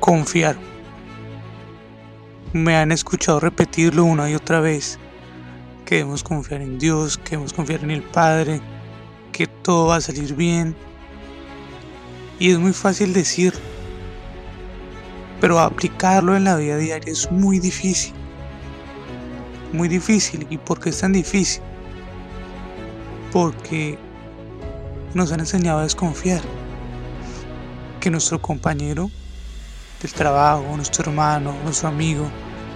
confiar. Me han escuchado repetirlo una y otra vez, que debemos confiar en Dios, que debemos confiar en el Padre, que todo va a salir bien. Y es muy fácil decirlo, pero aplicarlo en la vida diaria es muy difícil. Muy difícil. ¿Y por qué es tan difícil? Porque nos han enseñado a desconfiar. Que nuestro compañero del trabajo, nuestro hermano, nuestro amigo,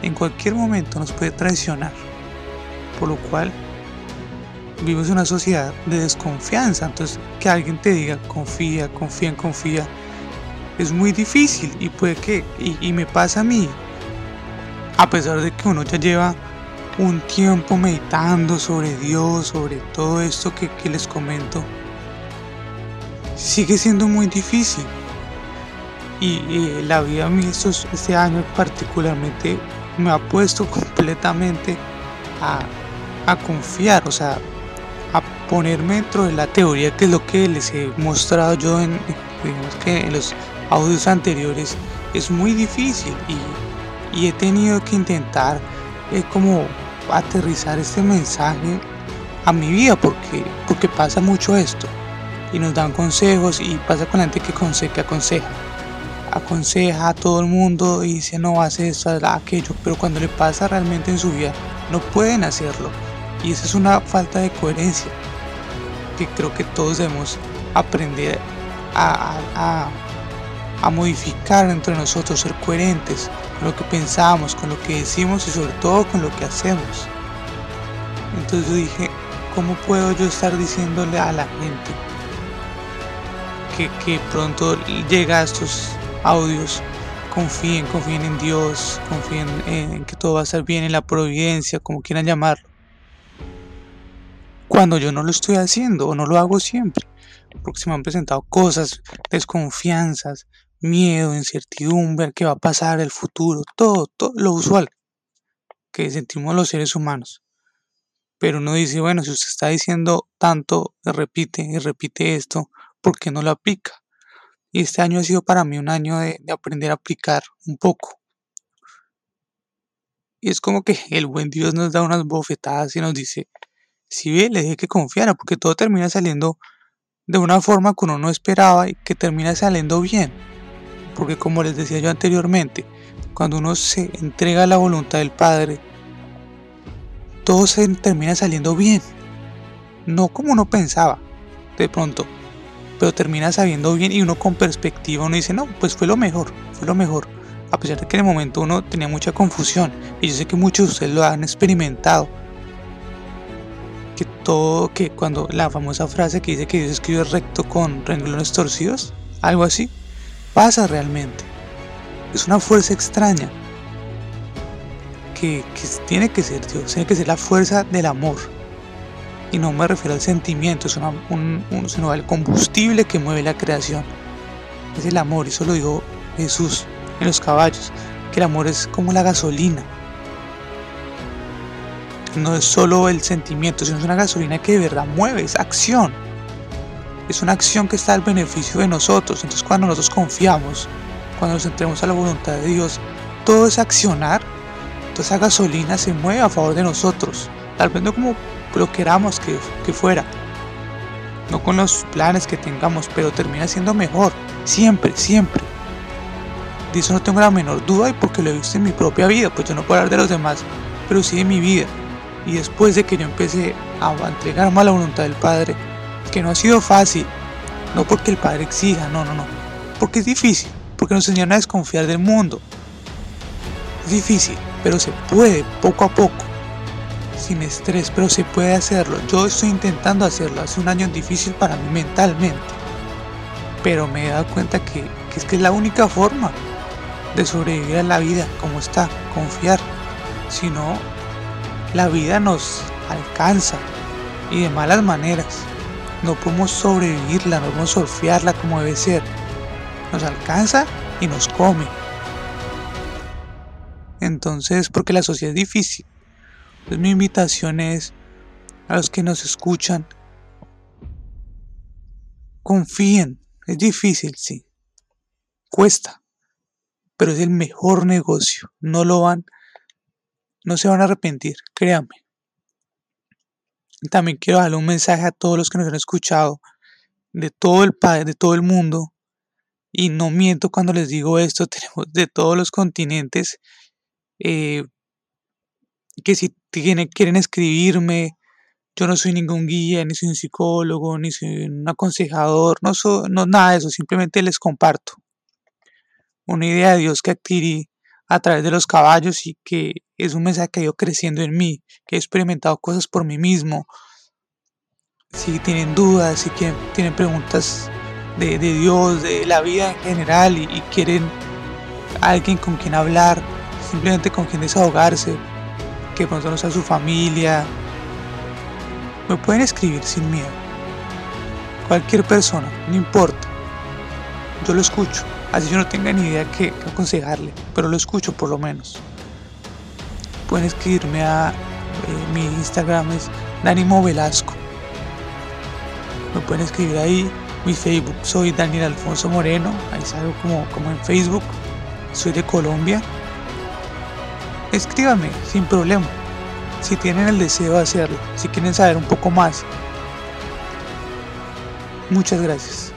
en cualquier momento nos puede traicionar. Por lo cual vivimos una sociedad de desconfianza. Entonces, que alguien te diga confía, confía, confía, es muy difícil y puede que, y, me pasa a mí, a pesar de que uno ya lleva un tiempo meditando sobre Dios, sobre todo esto que les comento, sigue siendo muy difícil. Y, la vida a mí este año particularmente me ha puesto completamente a, a confiar, o sea, a ponerme dentro de la teoría que es lo que les he mostrado yo en, digamos que en los audios anteriores es muy difícil y, y he tenido que intentar eh, como aterrizar este mensaje a mi vida porque, porque pasa mucho esto y nos dan consejos y pasa con la gente que, que aconseja aconseja a todo el mundo y dice no hace esto, aquello, pero cuando le pasa realmente en su vida no pueden hacerlo. Y esa es una falta de coherencia que creo que todos debemos aprender a, a, a modificar entre nosotros, ser coherentes con lo que pensamos, con lo que decimos y sobre todo con lo que hacemos. Entonces yo dije, ¿cómo puedo yo estar diciéndole a la gente que, que pronto llega a estos audios, confíen, confíen en Dios, confíen en que todo va a estar bien, en la providencia, como quieran llamarlo. Cuando yo no lo estoy haciendo o no lo hago siempre, porque se me han presentado cosas, desconfianzas, miedo, incertidumbre, qué va a pasar, el futuro, todo, todo lo usual que sentimos los seres humanos. Pero uno dice, bueno, si usted está diciendo tanto, repite y repite esto, ¿por qué no lo aplica? Y este año ha sido para mí un año de, aprender a aplicar un poco. Y es como que el buen Dios nos da unas bofetadas y nos dice, si ve, le dije que confiara, porque todo termina saliendo de una forma que uno no esperaba y que termina saliendo bien. Porque como les decía yo anteriormente, cuando uno se entrega a la voluntad del Padre, todo se termina saliendo bien. No como uno pensaba, de pronto, pero termina sabiendo bien y uno con perspectiva uno dice, no, pues fue lo mejor, fue lo mejor. A pesar de que en el momento uno tenía mucha confusión y yo sé que muchos de ustedes lo han experimentado. Que todo, que cuando la famosa frase que dice que Dios escribe recto con renglones torcidos, algo así, pasa realmente. Es una fuerza extraña que, que tiene que ser Dios, tiene que ser la fuerza del amor y no me refiero al sentimiento, es un, sino al combustible que mueve la creación. Es el amor, eso lo dijo Jesús en los caballos, que el amor es como la gasolina. No es solo el sentimiento, sino es una gasolina que de verdad mueve, es acción. Es una acción que está al beneficio de nosotros. Entonces cuando nosotros confiamos, cuando nos entremos a la voluntad de Dios, todo es accionar, toda esa gasolina se mueve a favor de nosotros. Tal vez no como lo queramos que, que fuera. No con los planes que tengamos, pero termina siendo mejor. Siempre, siempre. De eso no tengo la menor duda y porque lo he visto en mi propia vida, pues yo no puedo hablar de los demás, pero sí de mi vida. Y después de que yo empecé a entregarme a la voluntad del Padre, que no ha sido fácil, no porque el Padre exija, no, no, no, porque es difícil, porque nos enseñan a desconfiar del mundo. Es difícil, pero se puede poco a poco sin estrés, pero se puede hacerlo. Yo estoy intentando hacerlo. Hace un año difícil para mí mentalmente. Pero me he dado cuenta que, es que es la única forma de sobrevivir a la vida como está, confiar. Si no, la vida nos alcanza y de malas maneras. No podemos sobrevivirla, no podemos surfearla como debe ser. Nos alcanza y nos come. Entonces, porque la sociedad es difícil, pues mi invitación es a los que nos escuchan, confíen, es difícil, sí, cuesta, pero es el mejor negocio. No lo van, no se van a arrepentir, créanme. También quiero darle un mensaje a todos los que nos han escuchado de todo el país, de todo el mundo. Y no miento cuando les digo esto, tenemos de todos los continentes eh, que si quieren escribirme, yo no soy ningún guía, ni soy un psicólogo, ni soy un aconsejador, no soy no, nada de eso, simplemente les comparto una idea de Dios que adquirí a través de los caballos y que es un mensaje que ha ido creciendo en mí, que he experimentado cosas por mí mismo. Si tienen dudas, si tienen preguntas de, Dios, de la vida en general y quieren alguien con quien hablar, simplemente con quien desahogarse, que pronto no sea su familia, me pueden escribir sin miedo. Cualquier persona, no importa. Yo lo escucho. Así yo no tenga ni idea qué aconsejarle, pero lo escucho por lo menos. Pueden escribirme a eh, mi Instagram es Danimo Velasco. Me pueden escribir ahí. Mi Facebook soy Daniel Alfonso Moreno. Ahí salgo como, como en Facebook. Soy de Colombia. Escríbanme sin problema. Si tienen el deseo de hacerlo. Si quieren saber un poco más. Muchas gracias.